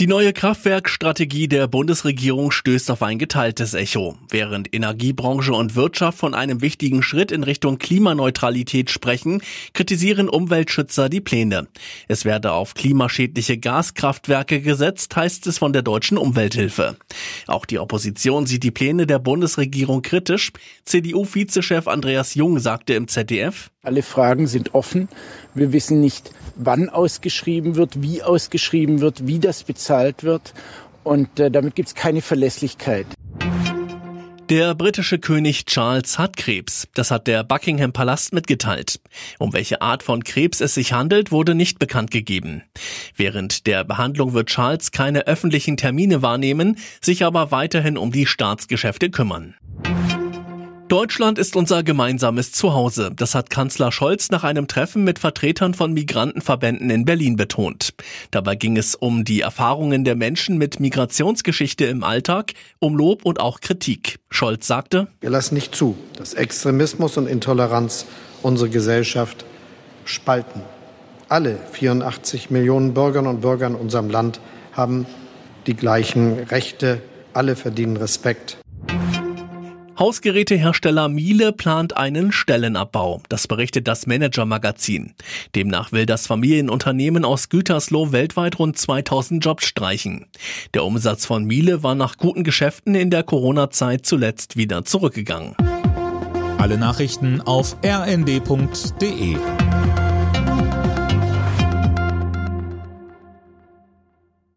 Die neue Kraftwerkstrategie der Bundesregierung stößt auf ein geteiltes Echo. Während Energiebranche und Wirtschaft von einem wichtigen Schritt in Richtung Klimaneutralität sprechen, kritisieren Umweltschützer die Pläne. Es werde auf klimaschädliche Gaskraftwerke gesetzt, heißt es von der deutschen Umwelthilfe. Auch die Opposition sieht die Pläne der Bundesregierung kritisch. CDU-Vizechef Andreas Jung sagte im ZDF, alle Fragen sind offen. Wir wissen nicht, wann ausgeschrieben wird, wie ausgeschrieben wird, wie das bezahlt wird. Und äh, damit gibt es keine Verlässlichkeit. Der britische König Charles hat Krebs. Das hat der Buckingham Palast mitgeteilt. Um welche Art von Krebs es sich handelt, wurde nicht bekannt gegeben. Während der Behandlung wird Charles keine öffentlichen Termine wahrnehmen, sich aber weiterhin um die Staatsgeschäfte kümmern. Deutschland ist unser gemeinsames Zuhause. Das hat Kanzler Scholz nach einem Treffen mit Vertretern von Migrantenverbänden in Berlin betont. Dabei ging es um die Erfahrungen der Menschen mit Migrationsgeschichte im Alltag, um Lob und auch Kritik. Scholz sagte, Wir lassen nicht zu, dass Extremismus und Intoleranz unsere Gesellschaft spalten. Alle 84 Millionen Bürgerinnen und Bürger in unserem Land haben die gleichen Rechte. Alle verdienen Respekt. Hausgerätehersteller Miele plant einen Stellenabbau. Das berichtet das Manager-Magazin. Demnach will das Familienunternehmen aus Gütersloh weltweit rund 2000 Jobs streichen. Der Umsatz von Miele war nach guten Geschäften in der Corona-Zeit zuletzt wieder zurückgegangen. Alle Nachrichten auf rnd.de